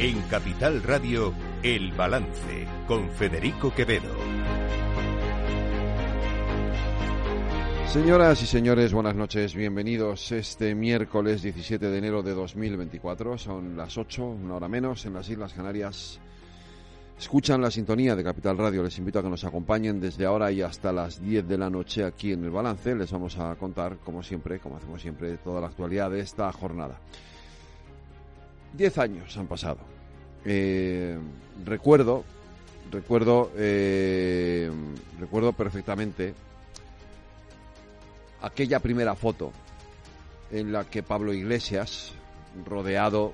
En Capital Radio, El Balance, con Federico Quevedo. Señoras y señores, buenas noches, bienvenidos este miércoles 17 de enero de 2024. Son las 8, una hora menos, en las Islas Canarias. Escuchan la sintonía de Capital Radio. Les invito a que nos acompañen desde ahora y hasta las 10 de la noche aquí en el balance. Les vamos a contar, como siempre, como hacemos siempre, toda la actualidad de esta jornada. Diez años han pasado. Eh, recuerdo, recuerdo, eh, recuerdo perfectamente aquella primera foto en la que Pablo Iglesias, rodeado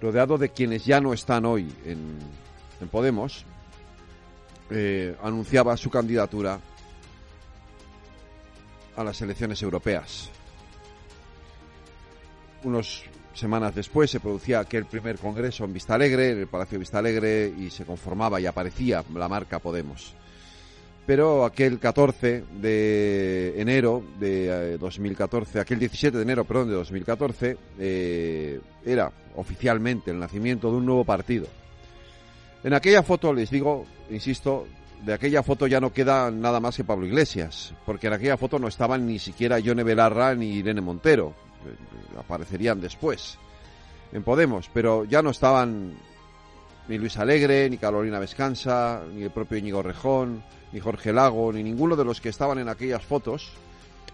rodeado de quienes ya no están hoy en, Podemos, eh, anunciaba su candidatura a las elecciones europeas. Unas semanas después se producía aquel primer congreso en Vista Alegre, en el Palacio Vista Alegre, y se conformaba y aparecía la marca Podemos pero aquel 14 de enero de 2014, eh, aquel 17 de enero, perdón, de 2014, eh, era oficialmente el nacimiento de un nuevo partido. En aquella foto, les digo, insisto, de aquella foto ya no queda nada más que Pablo Iglesias, porque en aquella foto no estaban ni siquiera Yone Belarra ni Irene Montero, aparecerían después en Podemos, pero ya no estaban ni Luis Alegre, ni Carolina Vescanza, ni el propio Íñigo Rejón, ni Jorge Lago, ni ninguno de los que estaban en aquellas fotos,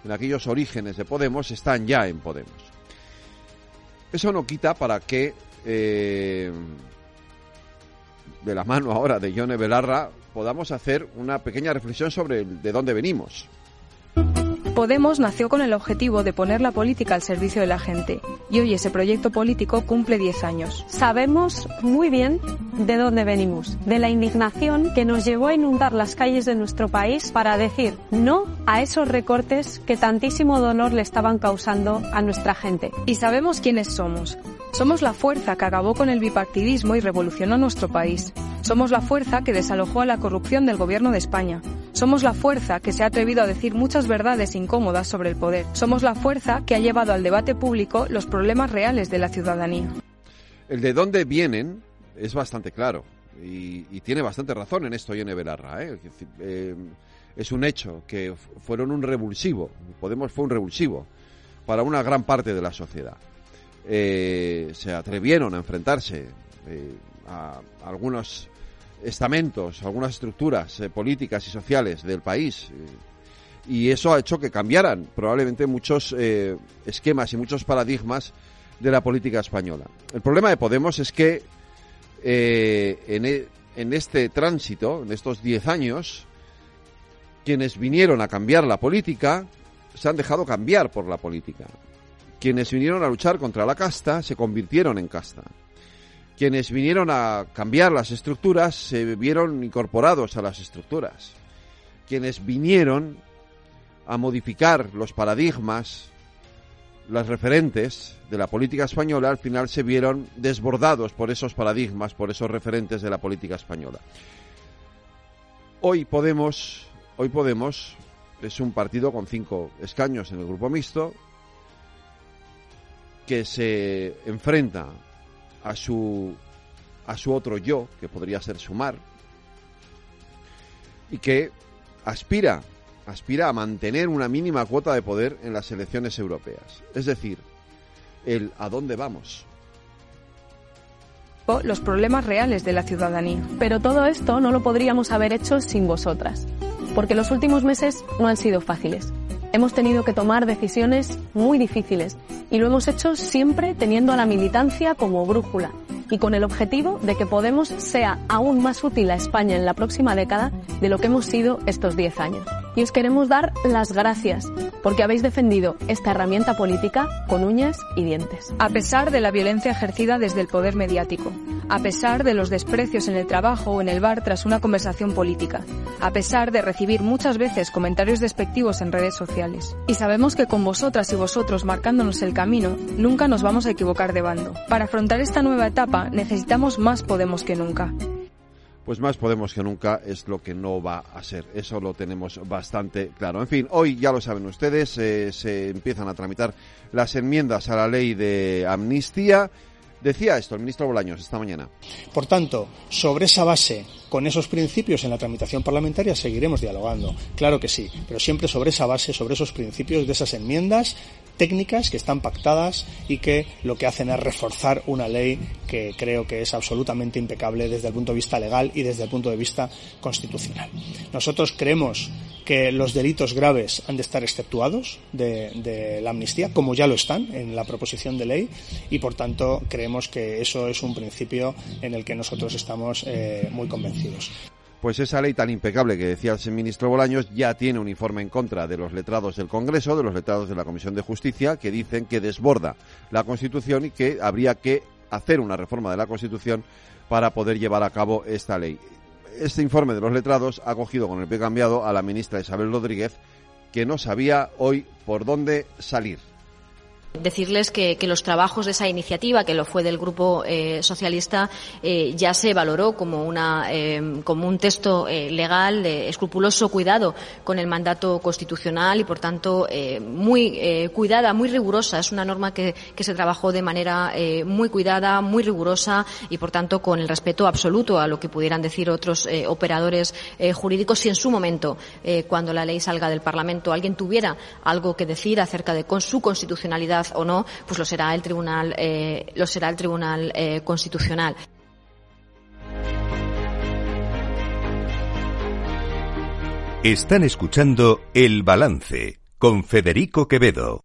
en aquellos orígenes de Podemos, están ya en Podemos. Eso no quita para que, eh, de la mano ahora de Yone Belarra, podamos hacer una pequeña reflexión sobre de dónde venimos. Podemos nació con el objetivo de poner la política al servicio de la gente y hoy ese proyecto político cumple 10 años. Sabemos muy bien de dónde venimos, de la indignación que nos llevó a inundar las calles de nuestro país para decir no a esos recortes que tantísimo dolor le estaban causando a nuestra gente. Y sabemos quiénes somos. Somos la fuerza que acabó con el bipartidismo y revolucionó nuestro país. Somos la fuerza que desalojó a la corrupción del gobierno de España. Somos la fuerza que se ha atrevido a decir muchas verdades incómodas sobre el poder. Somos la fuerza que ha llevado al debate público los problemas reales de la ciudadanía. El de dónde vienen es bastante claro y, tiene bastante razón en esto Yone Belarra. ¿eh? Eh, es un hecho que fueron un revulsivo, Podemos fue un revulsivo para una gran parte de la sociedad. Eh, se atrevieron a enfrentarse a algunos estamentos, algunas estructuras políticas y sociales del país y eso ha hecho que cambiaran probablemente muchos esquemas y muchos paradigmas de la política española. El problema de Podemos es que eh, e, en, este tránsito, en estos diez años, quienes vinieron a cambiar la política se han dejado cambiar por la política. Quienes vinieron a luchar contra la casta se convirtieron en casta. Quienes vinieron a cambiar las estructuras se vieron incorporados a las estructuras. Quienes vinieron a modificar los paradigmas, las referentes de la política española al final se vieron desbordados por esos paradigmas, por esos referentes de la política española. Hoy Podemos, hoy Podemos es un partido con cinco escaños en el grupo mixto que se enfrenta a su a su otro yo, que podría ser Sumar, y que aspira aspira a mantener una mínima cuota de poder en las elecciones europeas. Es decir, el a dónde vamos. Los problemas reales de la ciudadanía. Pero todo esto no lo podríamos haber hecho sin vosotras, porque los últimos meses no han sido fáciles. Hemos tenido que tomar decisiones muy difíciles y lo hemos hecho siempre teniendo a la militancia como brújula y con el objetivo de que Podemos sea aún más útil a España en la próxima década de lo que hemos sido estos 10 años. Y os queremos dar las gracias porque habéis defendido esta herramienta política con uñas y dientes. A pesar de la violencia ejercida desde el poder mediático, a pesar de los desprecios en el trabajo o en el bar tras una conversación política, a pesar de recibir muchas veces comentarios despectivos en redes sociales. Y sabemos que con vosotras y vosotros marcándonos el camino, nunca nos vamos a equivocar de bando. Para afrontar esta nueva etapa necesitamos más Podemos que nunca pues más Podemos que nunca es lo que no va a ser. Eso lo tenemos bastante claro. En fin, hoy ya lo saben ustedes, eh, se empiezan a tramitar las enmiendas a la ley de amnistía. Decía esto el ministro Bolaños esta mañana. Por tanto, sobre esa base, con esos principios en la tramitación parlamentaria seguiremos dialogando. Claro que sí, pero siempre sobre esa base, sobre esos principios de esas enmiendas técnicas que están pactadas y que lo que hacen es reforzar una ley que creo que es absolutamente impecable desde el punto de vista legal y desde el punto de vista constitucional. Nosotros creemos que los delitos graves han de estar exceptuados de, la amnistía, como ya lo están en la proposición de ley, y por tanto creemos que eso es un principio en el que nosotros estamos eh, muy convencidos. Pues esa ley tan impecable que decía el ministro Bolaños ya tiene un informe en contra de los letrados del Congreso, de los letrados de la Comisión de Justicia, que dicen que desborda la Constitución y que habría que hacer una reforma de la Constitución para poder llevar a cabo esta ley este informe de los letrados ha cogido con el pie cambiado a la ministra Isabel Rodríguez, que no sabía hoy por dónde salir. Decirles que, los trabajos de esa iniciativa, que lo fue del Grupo eh, Socialista, eh, ya se valoró como, una, eh, como un texto legal de escrupuloso cuidado con el mandato constitucional y, por tanto, muy cuidada, muy rigurosa. Es una norma que, se trabajó de manera muy cuidada, muy rigurosa y, por tanto, con el respeto absoluto a lo que pudieran decir otros operadores jurídicos. Si en su momento, cuando la ley salga del Parlamento, alguien tuviera algo que decir acerca de su constitucionalidad, o no, pues lo será el Tribunal, eh, lo será el Tribunal eh, Constitucional. Están escuchando El Balance con Federico Quevedo.